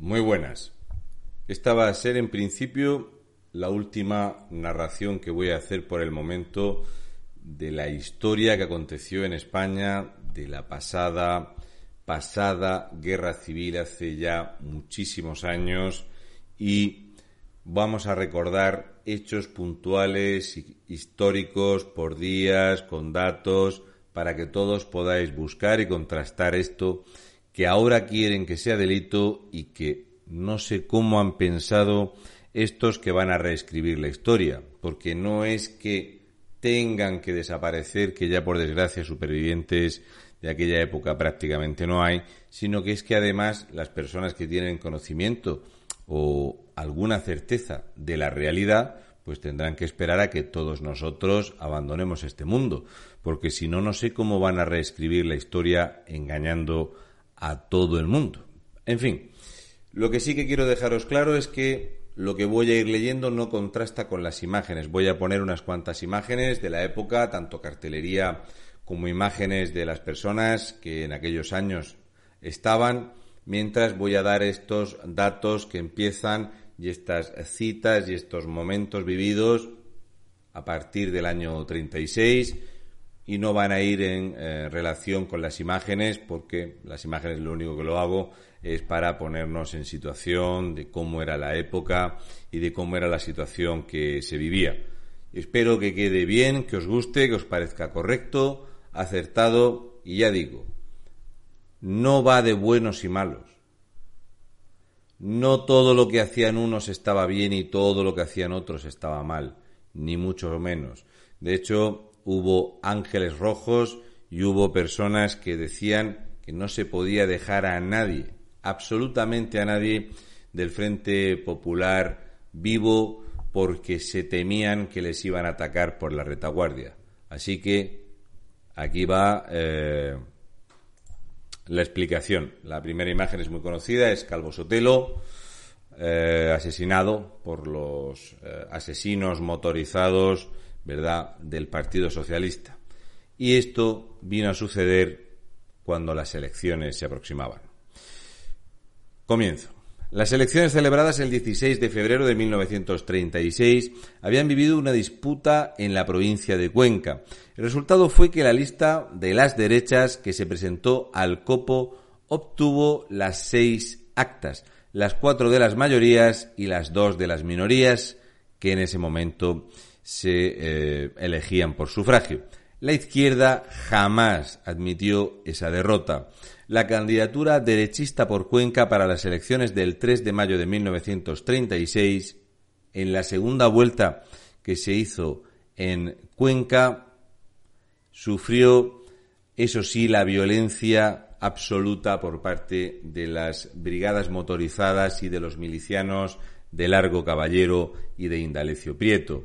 Muy buenas. Esta va a ser en principio la última narración que voy a hacer por el momento de la historia que aconteció en España de la pasada pasada guerra civil hace ya muchísimos años y vamos a recordar hechos puntuales históricos por días con datos para que todos podáis buscar y contrastar esto que ahora quieren que sea delito y que no sé cómo han pensado estos que van a reescribir la historia, porque no es que tengan que desaparecer, que ya por desgracia supervivientes de aquella época prácticamente no hay, sino que es que además las personas que tienen conocimiento o alguna certeza de la realidad, pues tendrán que esperar a que todos nosotros abandonemos este mundo, porque si no, no sé cómo van a reescribir la historia engañando a todo el mundo. En fin, lo que sí que quiero dejaros claro es que lo que voy a ir leyendo no contrasta con las imágenes. Voy a poner unas cuantas imágenes de la época, tanto cartelería como imágenes de las personas que en aquellos años estaban, mientras voy a dar estos datos que empiezan y estas citas y estos momentos vividos a partir del año 36 y no van a ir en eh, relación con las imágenes porque las imágenes lo único que lo hago es para ponernos en situación de cómo era la época y de cómo era la situación que se vivía. Espero que quede bien, que os guste, que os parezca correcto, acertado y ya digo, no va de buenos y malos. No todo lo que hacían unos estaba bien y todo lo que hacían otros estaba mal, ni mucho menos. De hecho, hubo ángeles rojos y hubo personas que decían que no se podía dejar a nadie, absolutamente a nadie, del Frente Popular vivo porque se temían que les iban a atacar por la retaguardia. Así que aquí va eh, la explicación. La primera imagen es muy conocida, es Calvo Sotelo, eh, asesinado por los eh, asesinos motorizados ¿verdad?, del Partido Socialista. Y esto vino a suceder cuando las elecciones se aproximaban. Comienzo. Las elecciones celebradas el 16 de febrero de 1936 habían vivido una disputa en la provincia de Cuenca. El resultado fue que la lista de las derechas que se presentó al copo obtuvo las seis actas, las cuatro de las mayorías y las dos de las minorías que en ese momento se eh, elegían por sufragio. La izquierda jamás admitió esa derrota. La candidatura derechista por Cuenca para las elecciones del 3 de mayo de 1936, en la segunda vuelta que se hizo en Cuenca, sufrió, eso sí, la violencia absoluta por parte de las brigadas motorizadas y de los milicianos de Largo Caballero y de Indalecio Prieto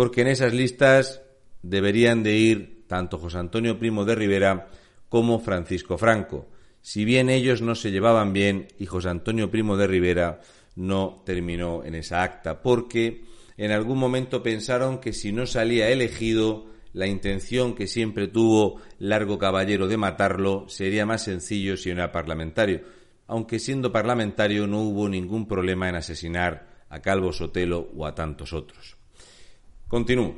porque en esas listas deberían de ir tanto José Antonio Primo de Rivera como Francisco Franco, si bien ellos no se llevaban bien y José Antonio Primo de Rivera no terminó en esa acta, porque en algún momento pensaron que si no salía elegido, la intención que siempre tuvo Largo Caballero de matarlo sería más sencillo si no era parlamentario, aunque siendo parlamentario no hubo ningún problema en asesinar a Calvo Sotelo o a tantos otros. Continúo.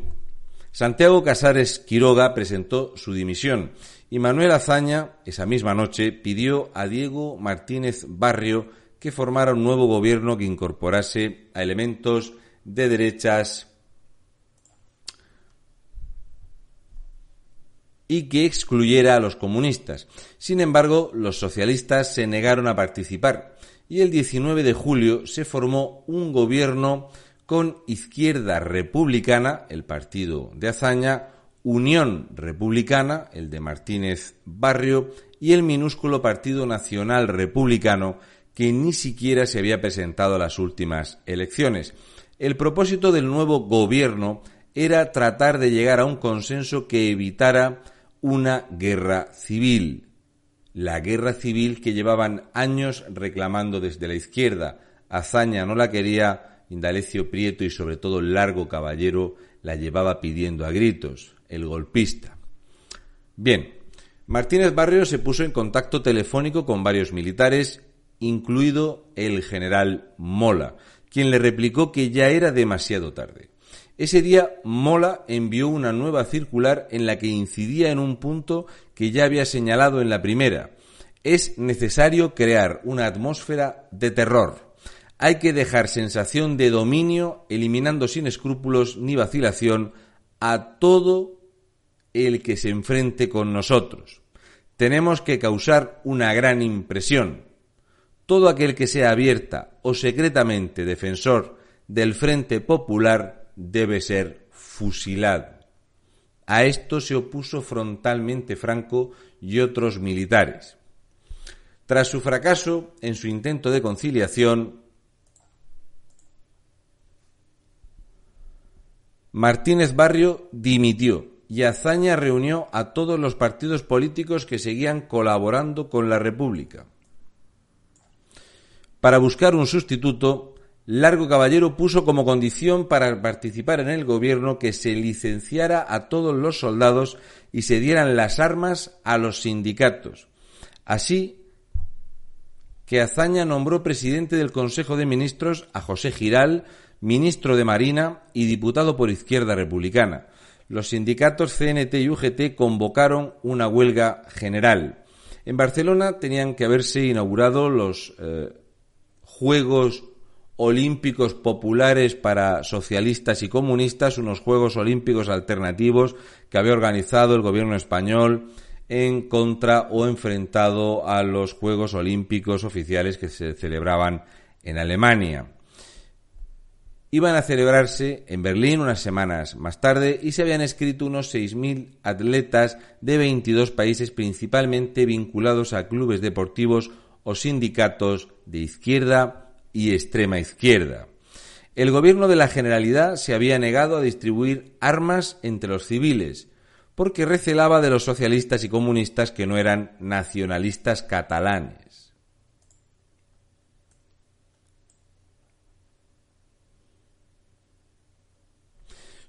Santiago Casares Quiroga presentó su dimisión y Manuel Azaña, esa misma noche, pidió a Diego Martínez Barrio que formara un nuevo gobierno que incorporase a elementos de derechas y que excluyera a los comunistas. Sin embargo, los socialistas se negaron a participar y el 19 de julio se formó un gobierno con Izquierda Republicana, el partido de Azaña, Unión Republicana, el de Martínez Barrio, y el minúsculo Partido Nacional Republicano, que ni siquiera se había presentado a las últimas elecciones. El propósito del nuevo gobierno era tratar de llegar a un consenso que evitara una guerra civil. La guerra civil que llevaban años reclamando desde la izquierda. Azaña no la quería, Indalecio Prieto y sobre todo el Largo Caballero la llevaba pidiendo a gritos, el golpista. Bien, Martínez Barrio se puso en contacto telefónico con varios militares incluido el general Mola, quien le replicó que ya era demasiado tarde. Ese día Mola envió una nueva circular en la que incidía en un punto que ya había señalado en la primera. Es necesario crear una atmósfera de terror. Hay que dejar sensación de dominio, eliminando sin escrúpulos ni vacilación a todo el que se enfrente con nosotros. Tenemos que causar una gran impresión. Todo aquel que sea abierta o secretamente defensor del Frente Popular debe ser fusilado. A esto se opuso frontalmente Franco y otros militares. Tras su fracaso en su intento de conciliación, Martínez Barrio dimitió y Azaña reunió a todos los partidos políticos que seguían colaborando con la República. Para buscar un sustituto, Largo Caballero puso como condición para participar en el gobierno que se licenciara a todos los soldados y se dieran las armas a los sindicatos. Así que Azaña nombró presidente del Consejo de Ministros a José Giral, ministro de Marina y diputado por Izquierda Republicana los sindicatos CNT y UGT convocaron una huelga general. En Barcelona tenían que haberse inaugurado los eh, Juegos Olímpicos Populares para socialistas y comunistas, unos Juegos Olímpicos alternativos que había organizado el gobierno español en contra o enfrentado a los Juegos Olímpicos oficiales que se celebraban en Alemania iban a celebrarse en Berlín unas semanas más tarde y se habían escrito unos 6.000 atletas de 22 países principalmente vinculados a clubes deportivos o sindicatos de izquierda y extrema izquierda. El gobierno de la Generalidad se había negado a distribuir armas entre los civiles, porque recelaba de los socialistas y comunistas que no eran nacionalistas catalanes.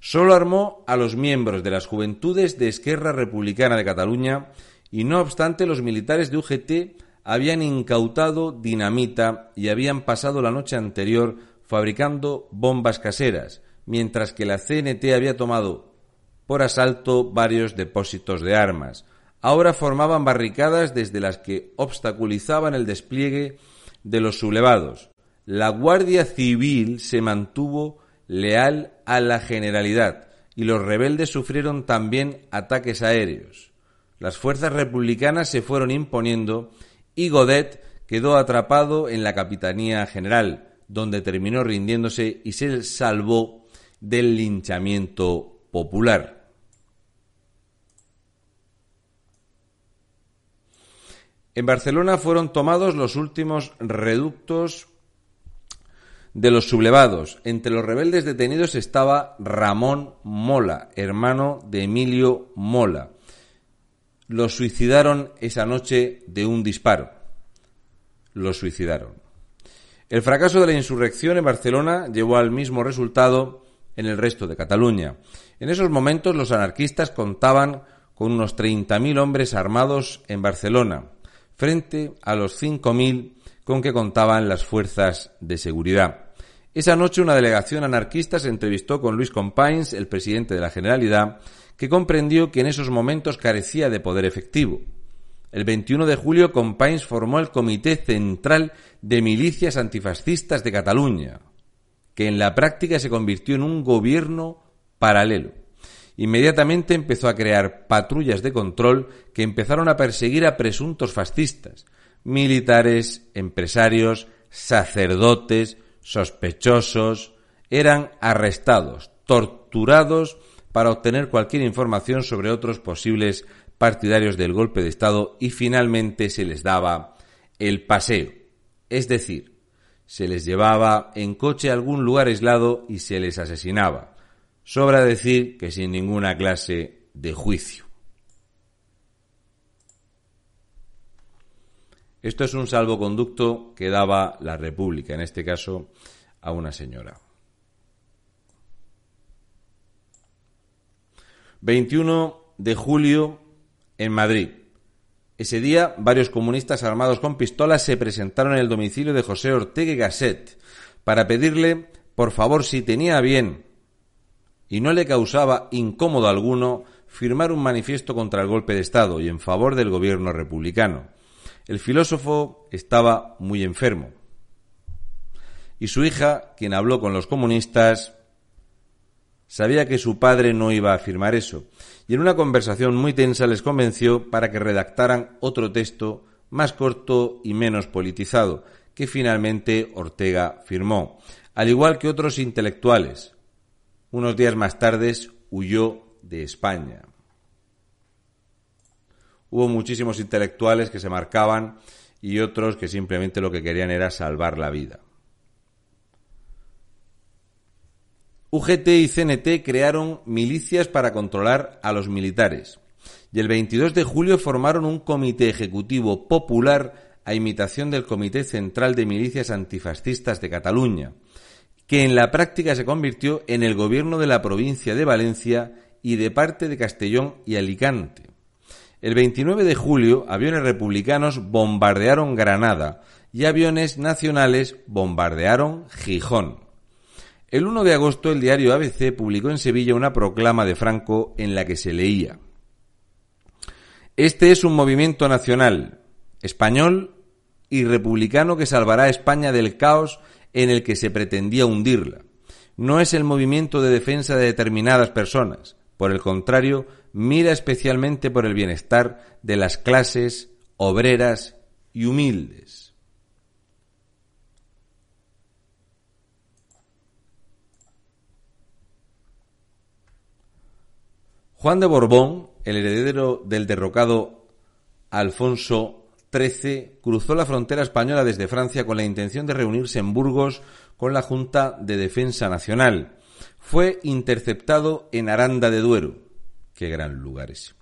Solo armó a los miembros de las Juventudes de Esquerra Republicana de Cataluña y no obstante los militares de UGT habían incautado dinamita y habían pasado la noche anterior fabricando bombas caseras, mientras que la CNT había tomado por asalto varios depósitos de armas. Ahora formaban barricadas desde las que obstaculizaban el despliegue de los sublevados. La Guardia Civil se mantuvo leal a la generalidad y los rebeldes sufrieron también ataques aéreos. Las fuerzas republicanas se fueron imponiendo y Godet quedó atrapado en la Capitanía General, donde terminó rindiéndose y se salvó del linchamiento popular. En Barcelona fueron tomados los últimos reductos de los sublevados, entre los rebeldes detenidos estaba Ramón Mola, hermano de Emilio Mola. Los suicidaron esa noche de un disparo. Los suicidaron. El fracaso de la insurrección en Barcelona llevó al mismo resultado en el resto de Cataluña. En esos momentos los anarquistas contaban con unos 30.000 hombres armados en Barcelona, frente a los 5.000 con que contaban las fuerzas de seguridad. Esa noche una delegación anarquista se entrevistó con Luis Companys, el presidente de la Generalidad, que comprendió que en esos momentos carecía de poder efectivo. El 21 de julio Companys formó el Comité Central de Milicias Antifascistas de Cataluña, que en la práctica se convirtió en un gobierno paralelo. Inmediatamente empezó a crear patrullas de control que empezaron a perseguir a presuntos fascistas, militares, empresarios, sacerdotes, sospechosos, eran arrestados, torturados para obtener cualquier información sobre otros posibles partidarios del golpe de Estado y finalmente se les daba el paseo. Es decir, se les llevaba en coche a algún lugar aislado y se les asesinaba. Sobra decir que sin ninguna clase de juicio. Esto es un salvoconducto que daba la República, en este caso a una señora. 21 de julio en Madrid. Ese día, varios comunistas armados con pistolas se presentaron en el domicilio de José Ortega Gasset para pedirle, por favor, si tenía bien y no le causaba incómodo alguno, firmar un manifiesto contra el golpe de Estado y en favor del gobierno republicano. El filósofo estaba muy enfermo. Y su hija, quien habló con los comunistas, sabía que su padre no iba a firmar eso, y en una conversación muy tensa les convenció para que redactaran otro texto más corto y menos politizado, que finalmente Ortega firmó, al igual que otros intelectuales. Unos días más tarde huyó de España. Hubo muchísimos intelectuales que se marcaban y otros que simplemente lo que querían era salvar la vida. UGT y CNT crearon milicias para controlar a los militares y el 22 de julio formaron un comité ejecutivo popular a imitación del Comité Central de Milicias Antifascistas de Cataluña, que en la práctica se convirtió en el gobierno de la provincia de Valencia y de parte de Castellón y Alicante. El 29 de julio, aviones republicanos bombardearon Granada y aviones nacionales bombardearon Gijón. El 1 de agosto el diario ABC publicó en Sevilla una proclama de Franco en la que se leía Este es un movimiento nacional, español y republicano que salvará a España del caos en el que se pretendía hundirla. No es el movimiento de defensa de determinadas personas. Por el contrario, mira especialmente por el bienestar de las clases obreras y humildes. Juan de Borbón, el heredero del derrocado Alfonso XIII, cruzó la frontera española desde Francia con la intención de reunirse en Burgos con la Junta de Defensa Nacional. Fue interceptado en Aranda de Duero. Qué gran lugar ese.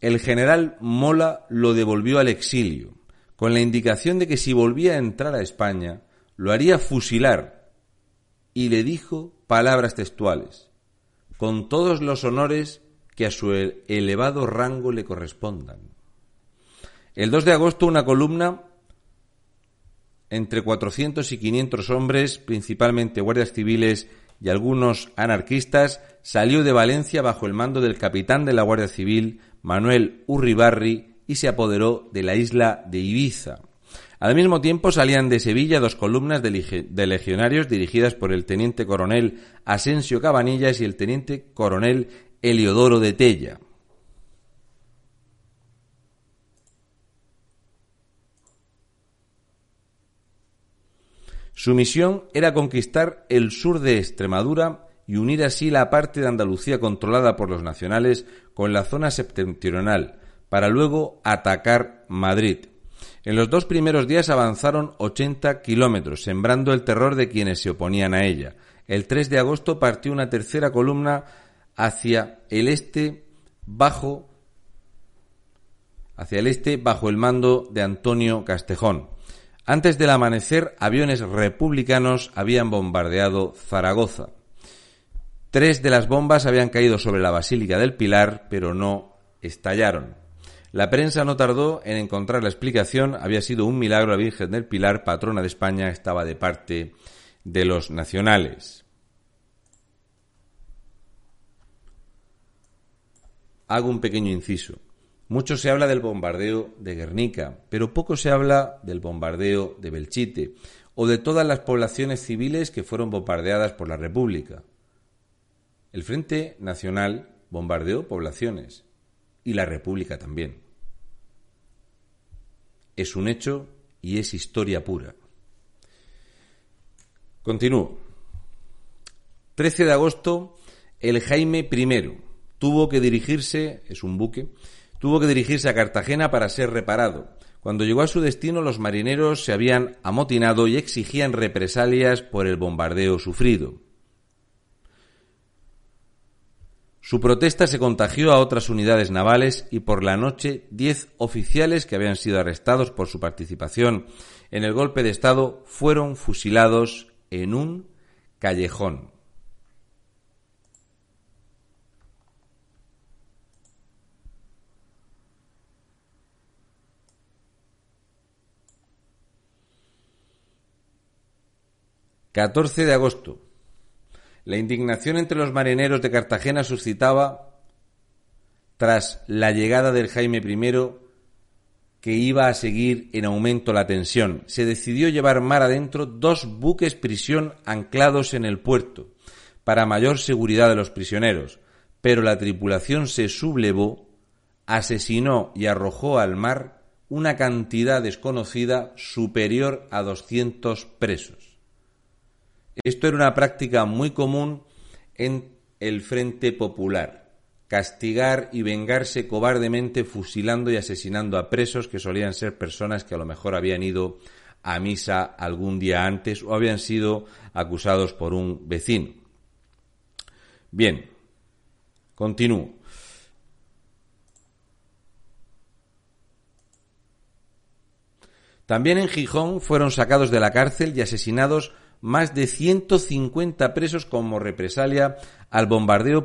El general Mola lo devolvió al exilio, con la indicación de que si volvía a entrar a España, lo haría fusilar, y le dijo palabras textuales, con todos los honores que a su elevado rango le correspondan. El 2 de agosto una columna entre 400 y 500 hombres, principalmente guardias civiles y algunos anarquistas, salió de Valencia bajo el mando del capitán de la Guardia Civil, Manuel Urribarri, y se apoderó de la isla de Ibiza. Al mismo tiempo salían de Sevilla dos columnas de, legionarios dirigidas por el teniente coronel Asensio Cabanillas y el teniente coronel Eliodoro de Tella. Su misión era conquistar el sur de Extremadura y unir así la parte de Andalucía controlada por los nacionales con la zona septentrional, para luego atacar Madrid. En los dos primeros días avanzaron 80 kilómetros, sembrando el terror de quienes se oponían a ella. El 3 de agosto partió una tercera columna hacia el este bajo hacia el este bajo el mando de Antonio Castejón. Antes del amanecer, aviones republicanos habían bombardeado Zaragoza. Tres de las bombas habían caído sobre la Basílica del Pilar, pero no estallaron. La prensa no tardó en encontrar la explicación. Había sido un milagro. La Virgen del Pilar, patrona de España, estaba de parte de los nacionales. hago un pequeño inciso. Mucho se habla del bombardeo de Guernica, pero poco se habla del bombardeo de Belchite o de todas las poblaciones civiles que fueron bombardeadas por la República. El Frente Nacional bombardeó poblaciones y la República también. Es un hecho y es historia pura. Continúo. 13 de agosto, el Jaime I, tuvo que dirigirse, es un buque, tuvo que dirigirse a Cartagena para ser reparado. Cuando llegó a su destino los marineros se habían amotinado y exigían represalias por el bombardeo sufrido. Su protesta se contagió a otras unidades navales y por la noche diez oficiales que habían sido arrestados por su participación en el golpe de Estado fueron fusilados en un callejón. 14 de agosto. La indignación entre los marineros de Cartagena suscitaba, tras la llegada del Jaime I, que iba a seguir en aumento la tensión. Se decidió llevar mar adentro dos buques prisión anclados en el puerto, para mayor seguridad de los prisioneros, pero la tripulación se sublevó, asesinó y arrojó al mar una cantidad desconocida superior a 200 presos. Esto era una práctica muy común en el Frente Popular castigar y vengarse cobardemente fusilando y asesinando a presos que solían ser personas que a lo mejor habían ido a misa algún día antes o habían sido acusados por un vecino. Bien, continúo. También en Gijón fueron sacados de la cárcel y asesinados más de 150 presos como represalia al bombardeo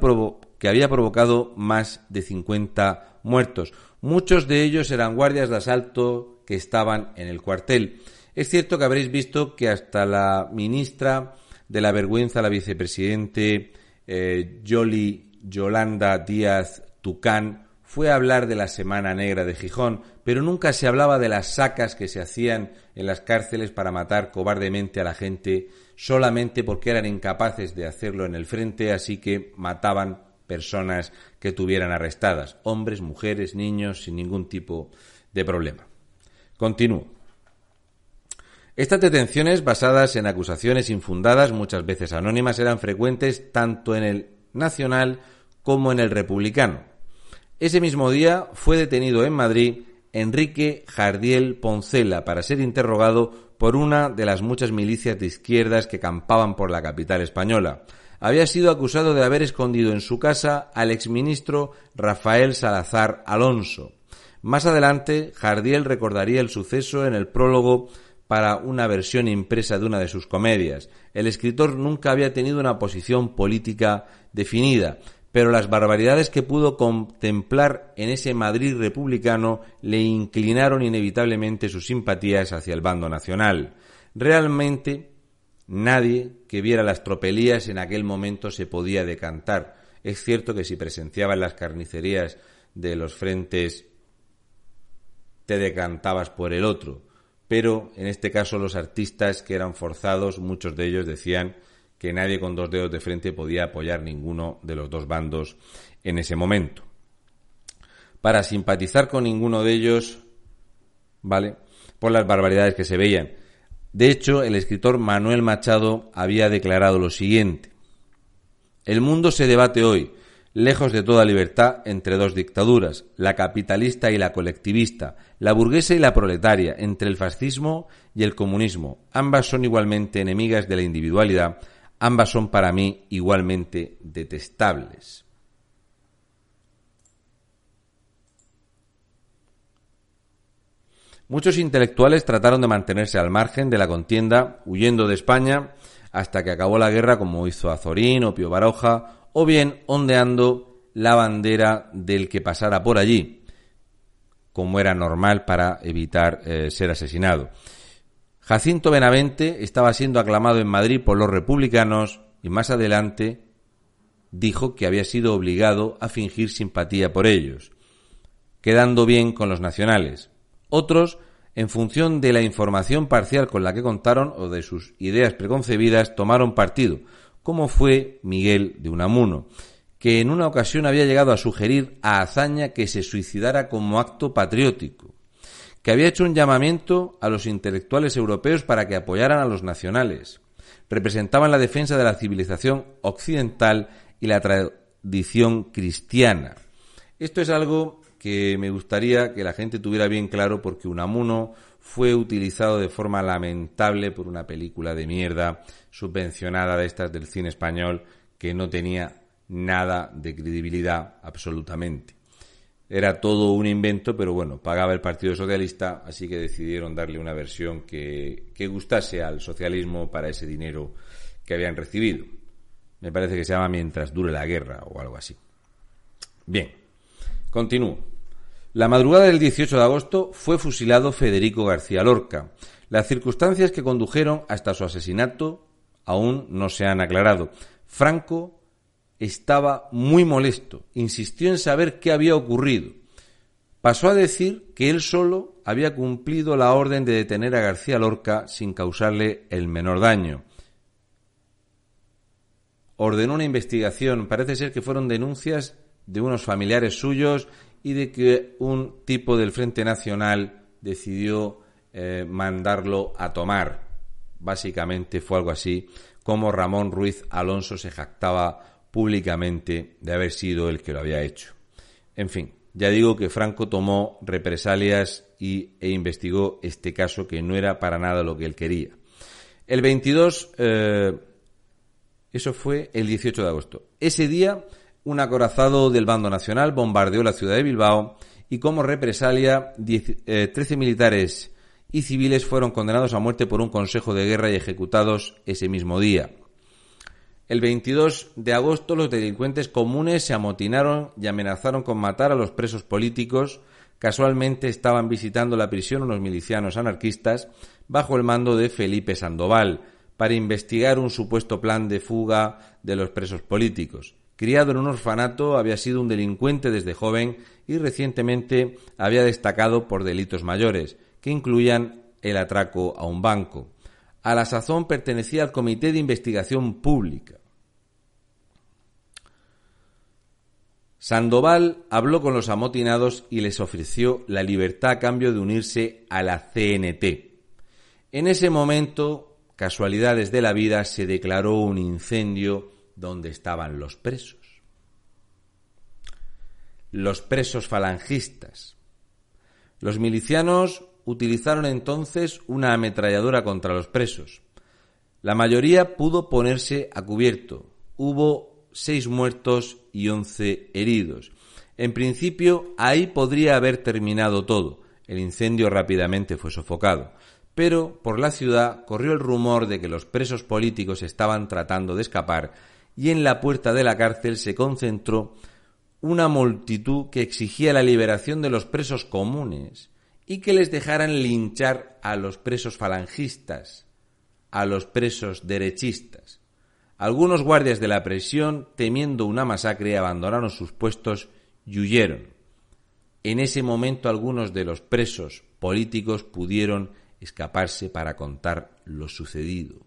que había provocado más de 50 muertos. Muchos de ellos eran guardias de asalto que estaban en el cuartel. Es cierto que habréis visto que hasta la ministra de la vergüenza, la vicepresidente eh, Yoli Yolanda Díaz Tucán, fue a hablar de la Semana Negra de Gijón, pero nunca se hablaba de las sacas que se hacían en las cárceles para matar cobardemente a la gente solamente porque eran incapaces de hacerlo en el frente, así que mataban personas que tuvieran arrestadas, hombres, mujeres, niños, sin ningún tipo de problema. Continúo. Estas detenciones basadas en acusaciones infundadas, muchas veces anónimas, eran frecuentes tanto en el nacional como en el republicano. Ese mismo día fue detenido en Madrid Enrique Jardiel Poncela para ser interrogado por una de las muchas milicias de izquierdas que campaban por la capital española había sido acusado de haber escondido en su casa al exministro Rafael Salazar Alonso. Más adelante, Jardiel recordaría el suceso en el prólogo para una versión impresa de una de sus comedias. El escritor nunca había tenido una posición política definida, pero las barbaridades que pudo contemplar en ese Madrid republicano le inclinaron inevitablemente sus simpatías hacia el bando nacional. Realmente Nadie que viera las tropelías en aquel momento se podía decantar. Es cierto que si presenciabas las carnicerías de los frentes te decantabas por el otro, pero en este caso los artistas que eran forzados, muchos de ellos decían que nadie con dos dedos de frente podía apoyar ninguno de los dos bandos en ese momento. Para simpatizar con ninguno de ellos, ¿vale? Por las barbaridades que se veían. De hecho, el escritor Manuel Machado había declarado lo siguiente. El mundo se debate hoy, lejos de toda libertad, entre dos dictaduras, la capitalista y la colectivista, la burguesa y la proletaria, entre el fascismo y el comunismo. Ambas son igualmente enemigas de la individualidad, ambas son para mí igualmente detestables. Muchos intelectuales trataron de mantenerse al margen de la contienda, huyendo de España hasta que acabó la guerra, como hizo Azorín o Pío Baroja, o bien ondeando la bandera del que pasara por allí, como era normal para evitar eh, ser asesinado. Jacinto Benavente estaba siendo aclamado en Madrid por los republicanos y más adelante dijo que había sido obligado a fingir simpatía por ellos, quedando bien con los nacionales. Otros, en función de la información parcial con la que contaron o de sus ideas preconcebidas, tomaron partido, como fue Miguel de Unamuno, que en una ocasión había llegado a sugerir a Azaña que se suicidara como acto patriótico, que había hecho un llamamiento a los intelectuales europeos para que apoyaran a los nacionales, representaban la defensa de la civilización occidental y la tradición cristiana. Esto es algo que me gustaría que la gente tuviera bien claro porque Unamuno fue utilizado de forma lamentable por una película de mierda subvencionada de estas del cine español que no tenía nada de credibilidad absolutamente. Era todo un invento, pero bueno, pagaba el Partido Socialista, así que decidieron darle una versión que, que gustase al socialismo para ese dinero que habían recibido. Me parece que se llama Mientras dure la guerra o algo así. Bien, continúo. La madrugada del 18 de agosto fue fusilado Federico García Lorca. Las circunstancias que condujeron hasta su asesinato aún no se han aclarado. Franco estaba muy molesto, insistió en saber qué había ocurrido. Pasó a decir que él solo había cumplido la orden de detener a García Lorca sin causarle el menor daño. Ordenó una investigación, parece ser que fueron denuncias de unos familiares suyos y de que un tipo del Frente Nacional decidió eh, mandarlo a tomar. Básicamente fue algo así como Ramón Ruiz Alonso se jactaba públicamente de haber sido el que lo había hecho. En fin, ya digo que Franco tomó represalias y, e investigó este caso que no era para nada lo que él quería. El 22, eh, eso fue el 18 de agosto. Ese día, un acorazado del bando nacional bombardeó la ciudad de Bilbao y como represalia, 13 eh, militares y civiles fueron condenados a muerte por un consejo de guerra y ejecutados ese mismo día. El 22 de agosto los delincuentes comunes se amotinaron y amenazaron con matar a los presos políticos. Casualmente estaban visitando la prisión unos milicianos anarquistas bajo el mando de Felipe Sandoval para investigar un supuesto plan de fuga de los presos políticos. Criado en un orfanato, había sido un delincuente desde joven y recientemente había destacado por delitos mayores, que incluían el atraco a un banco. A la sazón pertenecía al Comité de Investigación Pública. Sandoval habló con los amotinados y les ofreció la libertad a cambio de unirse a la CNT. En ese momento, casualidades de la vida, se declaró un incendio donde estaban los presos. Los presos falangistas. Los milicianos utilizaron entonces una ametralladora contra los presos. La mayoría pudo ponerse a cubierto. Hubo seis muertos y once heridos. En principio, ahí podría haber terminado todo. El incendio rápidamente fue sofocado. Pero por la ciudad corrió el rumor de que los presos políticos estaban tratando de escapar y en la puerta de la cárcel se concentró una multitud que exigía la liberación de los presos comunes y que les dejaran linchar a los presos falangistas, a los presos derechistas. Algunos guardias de la prisión, temiendo una masacre, abandonaron sus puestos y huyeron. En ese momento algunos de los presos políticos pudieron escaparse para contar lo sucedido.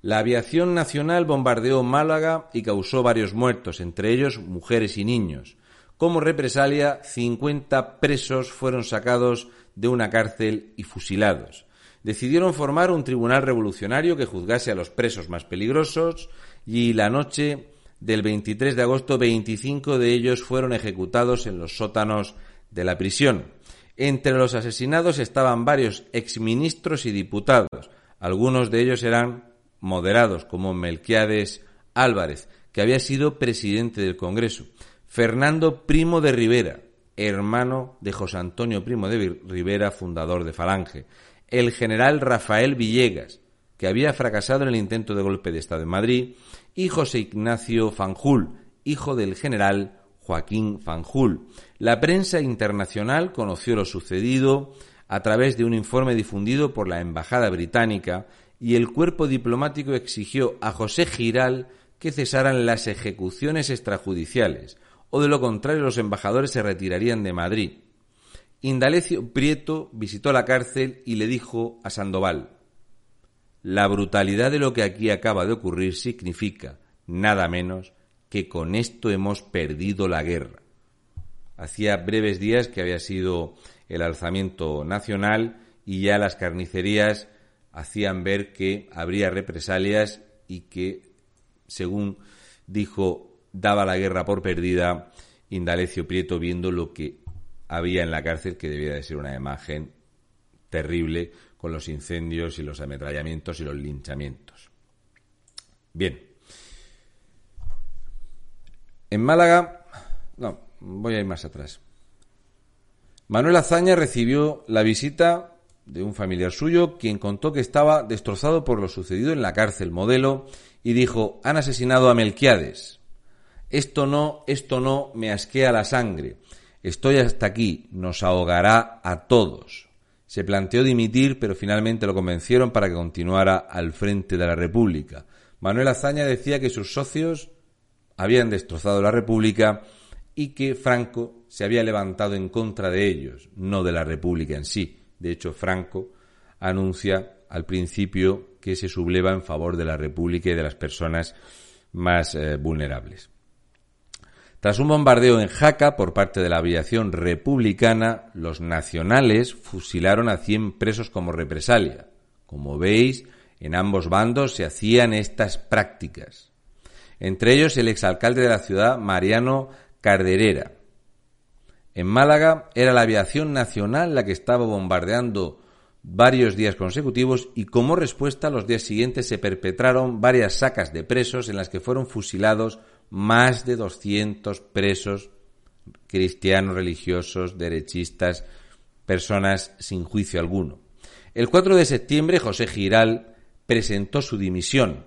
La aviación nacional bombardeó Málaga y causó varios muertos, entre ellos mujeres y niños. Como represalia, 50 presos fueron sacados de una cárcel y fusilados decidieron formar un tribunal revolucionario que juzgase a los presos más peligrosos y la noche del 23 de agosto 25 de ellos fueron ejecutados en los sótanos de la prisión. Entre los asesinados estaban varios exministros y diputados. Algunos de ellos eran moderados, como Melquiades Álvarez, que había sido presidente del Congreso. Fernando Primo de Rivera, hermano de José Antonio Primo de Rivera, fundador de Falange el general Rafael Villegas, que había fracasado en el intento de golpe de Estado en Madrid, y José Ignacio Fanjul, hijo del general Joaquín Fanjul. La prensa internacional conoció lo sucedido a través de un informe difundido por la Embajada Británica y el cuerpo diplomático exigió a José Giral que cesaran las ejecuciones extrajudiciales, o de lo contrario los embajadores se retirarían de Madrid. Indalecio Prieto visitó la cárcel y le dijo a Sandoval La brutalidad de lo que aquí acaba de ocurrir significa, nada menos, que con esto hemos perdido la guerra. Hacía breves días que había sido el alzamiento nacional y ya las carnicerías hacían ver que habría represalias y que, según dijo, daba la guerra por perdida Indalecio Prieto viendo lo que había en la cárcel que debía de ser una imagen terrible con los incendios y los ametrallamientos y los linchamientos. Bien. En Málaga, no, voy a ir más atrás. Manuel Azaña recibió la visita de un familiar suyo, quien contó que estaba destrozado por lo sucedido en la cárcel modelo y dijo, han asesinado a Melquiades. Esto no, esto no, me asquea la sangre. Estoy hasta aquí, nos ahogará a todos. Se planteó dimitir, pero finalmente lo convencieron para que continuara al frente de la República. Manuel Azaña decía que sus socios habían destrozado la República y que Franco se había levantado en contra de ellos, no de la República en sí. De hecho, Franco anuncia al principio que se subleva en favor de la República y de las personas más eh, vulnerables. Tras un bombardeo en Jaca por parte de la aviación republicana, los nacionales fusilaron a 100 presos como represalia. Como veis, en ambos bandos se hacían estas prácticas. Entre ellos el exalcalde de la ciudad, Mariano Carderera. En Málaga era la aviación nacional la que estaba bombardeando varios días consecutivos y como respuesta los días siguientes se perpetraron varias sacas de presos en las que fueron fusilados más de 200 presos cristianos, religiosos, derechistas, personas sin juicio alguno. El 4 de septiembre José Giral presentó su dimisión.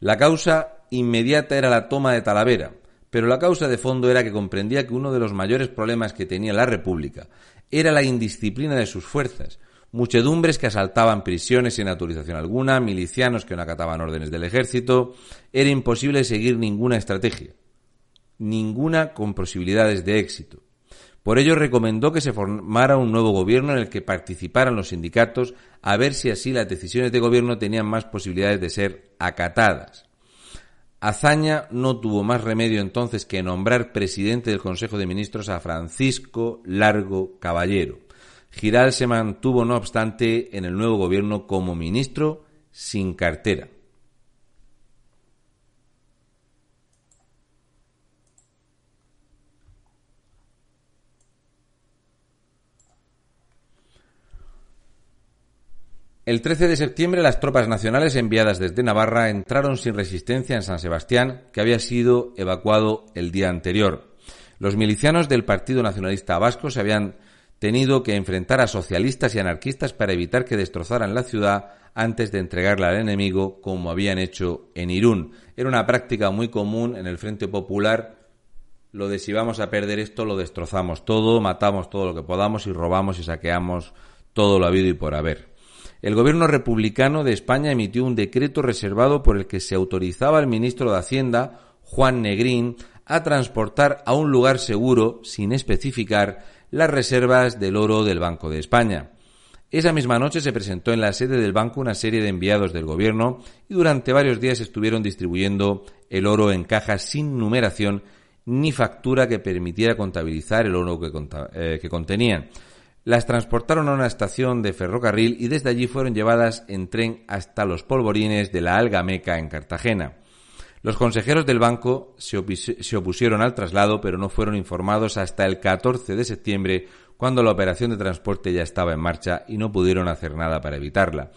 La causa inmediata era la toma de Talavera, pero la causa de fondo era que comprendía que uno de los mayores problemas que tenía la República era la indisciplina de sus fuerzas, muchedumbres que asaltaban prisiones sin autorización alguna, milicianos que no acataban órdenes del ejército, era imposible seguir ninguna estrategia, ninguna con posibilidades de éxito. Por ello recomendó que se formara un nuevo gobierno en el que participaran los sindicatos a ver si así las decisiones de gobierno tenían más posibilidades de ser acatadas. Azaña no tuvo más remedio entonces que nombrar presidente del Consejo de Ministros a Francisco Largo Caballero, Giral se mantuvo, no obstante, en el nuevo gobierno como ministro sin cartera. El 13 de septiembre las tropas nacionales enviadas desde Navarra entraron sin resistencia en San Sebastián, que había sido evacuado el día anterior. Los milicianos del Partido Nacionalista Vasco se habían tenido que enfrentar a socialistas y anarquistas para evitar que destrozaran la ciudad antes de entregarla al enemigo, como habían hecho en Irún. Era una práctica muy común en el Frente Popular lo de si vamos a perder esto, lo destrozamos todo, matamos todo lo que podamos y robamos y saqueamos todo lo habido y por haber. El gobierno republicano de España emitió un decreto reservado por el que se autorizaba al ministro de Hacienda, Juan Negrín, a transportar a un lugar seguro, sin especificar, las reservas del oro del Banco de España. Esa misma noche se presentó en la sede del banco una serie de enviados del gobierno y durante varios días estuvieron distribuyendo el oro en cajas sin numeración ni factura que permitiera contabilizar el oro que, eh, que contenían. Las transportaron a una estación de ferrocarril y desde allí fueron llevadas en tren hasta los polvorines de la Algameca en Cartagena. Los consejeros del banco se, opusieron al traslado, pero no fueron informados hasta el 14 de septiembre, cuando la operación de transporte ya estaba en marcha y no pudieron hacer nada para evitarla.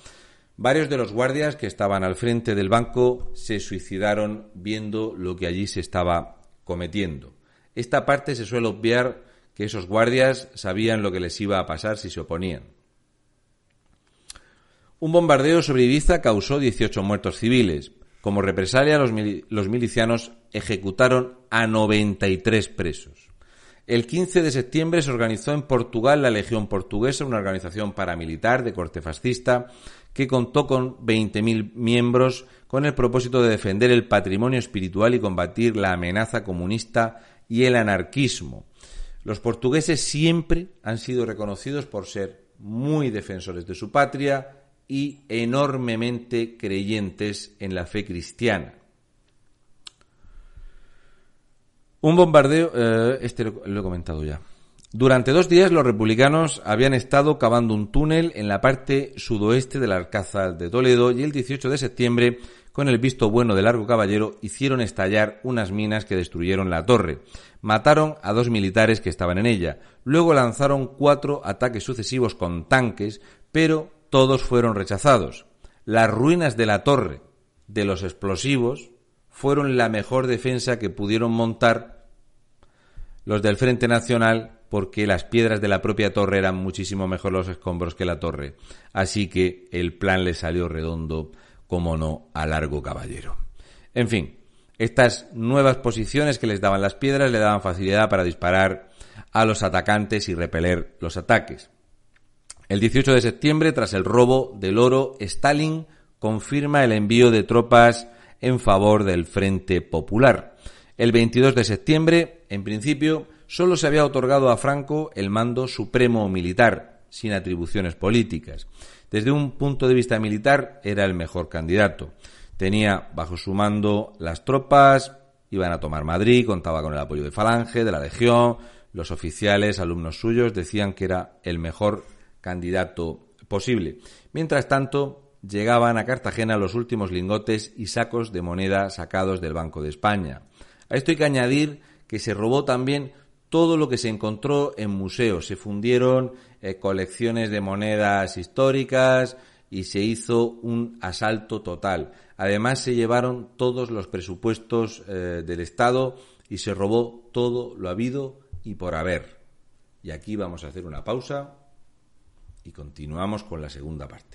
Varios de los guardias que estaban al frente del banco se suicidaron viendo lo que allí se estaba cometiendo. Esta parte se suele obviar que esos guardias sabían lo que les iba a pasar si se oponían. Un bombardeo sobre Ibiza causó 18 muertos civiles. Como represalia, los, milicianos ejecutaron a 93 presos. El 15 de septiembre se organizó en Portugal la Legión Portuguesa, una organización paramilitar de corte fascista que contó con 20.000 miembros con el propósito de defender el patrimonio espiritual y combatir la amenaza comunista y el anarquismo. Los portugueses siempre han sido reconocidos por ser muy defensores de su patria, y enormemente creyentes en la fe cristiana. Un bombardeo, eh, este lo, he comentado ya. Durante dos días los republicanos habían estado cavando un túnel en la parte sudoeste del Alcázar de Toledo y el 18 de septiembre, con el visto bueno de Largo Caballero, hicieron estallar unas minas que destruyeron la torre. Mataron a dos militares que estaban en ella. Luego lanzaron cuatro ataques sucesivos con tanques, pero todos fueron rechazados. Las ruinas de la torre de los explosivos fueron la mejor defensa que pudieron montar los del Frente Nacional porque las piedras de la propia torre eran muchísimo mejor los escombros que la torre. Así que el plan le salió redondo, como no, a largo caballero. En fin, estas nuevas posiciones que les daban las piedras le daban facilidad para disparar a los atacantes y repeler los ataques. El 18 de septiembre, tras el robo del oro, Stalin confirma el envío de tropas en favor del Frente Popular. El 22 de septiembre, en principio, solo se había otorgado a Franco el mando supremo militar, sin atribuciones políticas. Desde un punto de vista militar, era el mejor candidato. Tenía bajo su mando las tropas, iban a tomar Madrid, contaba con el apoyo de Falange, de la Legión, los oficiales, alumnos suyos, decían que era el mejor candidato posible. Mientras tanto, llegaban a Cartagena los últimos lingotes y sacos de moneda sacados del Banco de España. A esto hay que añadir que se robó también todo lo que se encontró en museos. Se fundieron eh, colecciones de monedas históricas y se hizo un asalto total. Además se llevaron todos los presupuestos eh, del Estado y se robó todo lo habido y por haber. Y aquí vamos a hacer una pausa y continuamos con la segunda parte.